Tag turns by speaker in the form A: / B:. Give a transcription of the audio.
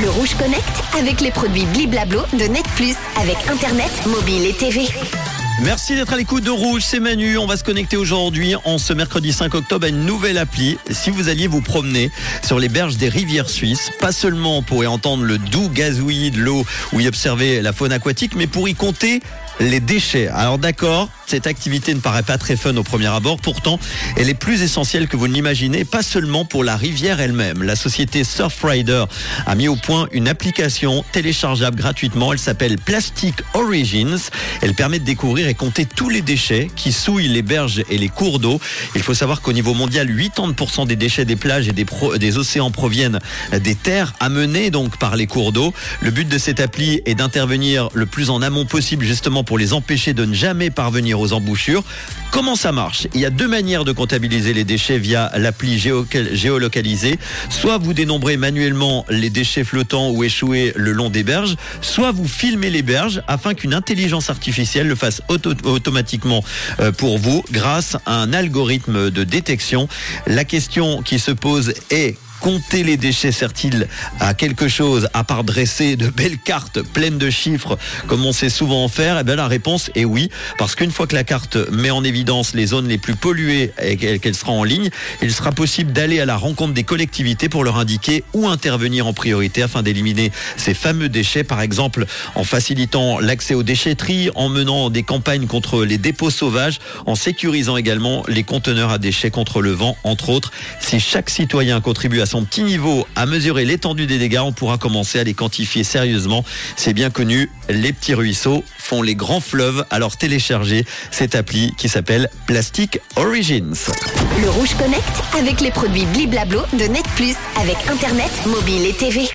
A: Le Rouge Connect avec les produits Bliblablo de Net Plus avec Internet, mobile et TV.
B: Merci d'être à l'écoute de Rouge, c'est Manu. On va se connecter aujourd'hui, en ce mercredi 5 octobre, à une nouvelle appli. Si vous alliez vous promener sur les berges des rivières suisses, pas seulement pour y entendre le doux gazouillis de l'eau ou y observer la faune aquatique, mais pour y compter les déchets. Alors d'accord, cette activité ne paraît pas très fun au premier abord, pourtant elle est plus essentielle que vous ne l'imaginez, pas seulement pour la rivière elle-même. La société Surfrider a mis au point une application téléchargeable gratuitement, elle s'appelle Plastic Origins. Elle permet de découvrir et compter tous les déchets qui souillent les berges et les cours d'eau. Il faut savoir qu'au niveau mondial, 80% des déchets des plages et des, océans proviennent des terres amenées donc par les cours d'eau. Le but de cette appli est d'intervenir le plus en amont possible justement pour les empêcher de ne jamais parvenir aux embouchures. Comment ça marche? Il y a deux manières de comptabiliser les déchets via l'appli géolocalisée. Soit vous dénombrez manuellement les déchets flottants ou échoués le long des berges, soit vous filmez les berges afin qu'une intelligence artificielle le fasse automatiquement euh, pour vous grâce à un algorithme de détection. La question qui se pose est compter les déchets sert-il à quelque chose à part dresser de belles cartes pleines de chiffres comme on sait souvent en faire? Eh bien la réponse est oui, parce qu'une fois que la carte met en évidence les zones les plus polluées et qu'elle sera en ligne, il sera possible d'aller à la rencontre des collectivités pour leur indiquer où intervenir en priorité afin d'éliminer ces fameux déchets, par exemple en facilitant l'accès aux déchetteries, en menant des campagnes contre les dépôts sauvages, en sécurisant également les conteneurs à déchets contre le vent, entre autres. Si chaque citoyen contribue à petit niveau à mesurer l'étendue des dégâts, on pourra commencer à les quantifier sérieusement. C'est bien connu, les petits ruisseaux font les grands fleuves. Alors téléchargez cette appli qui s'appelle Plastic Origins.
A: Le Rouge Connect avec les produits Bliblablo de Net Plus avec Internet, mobile et TV.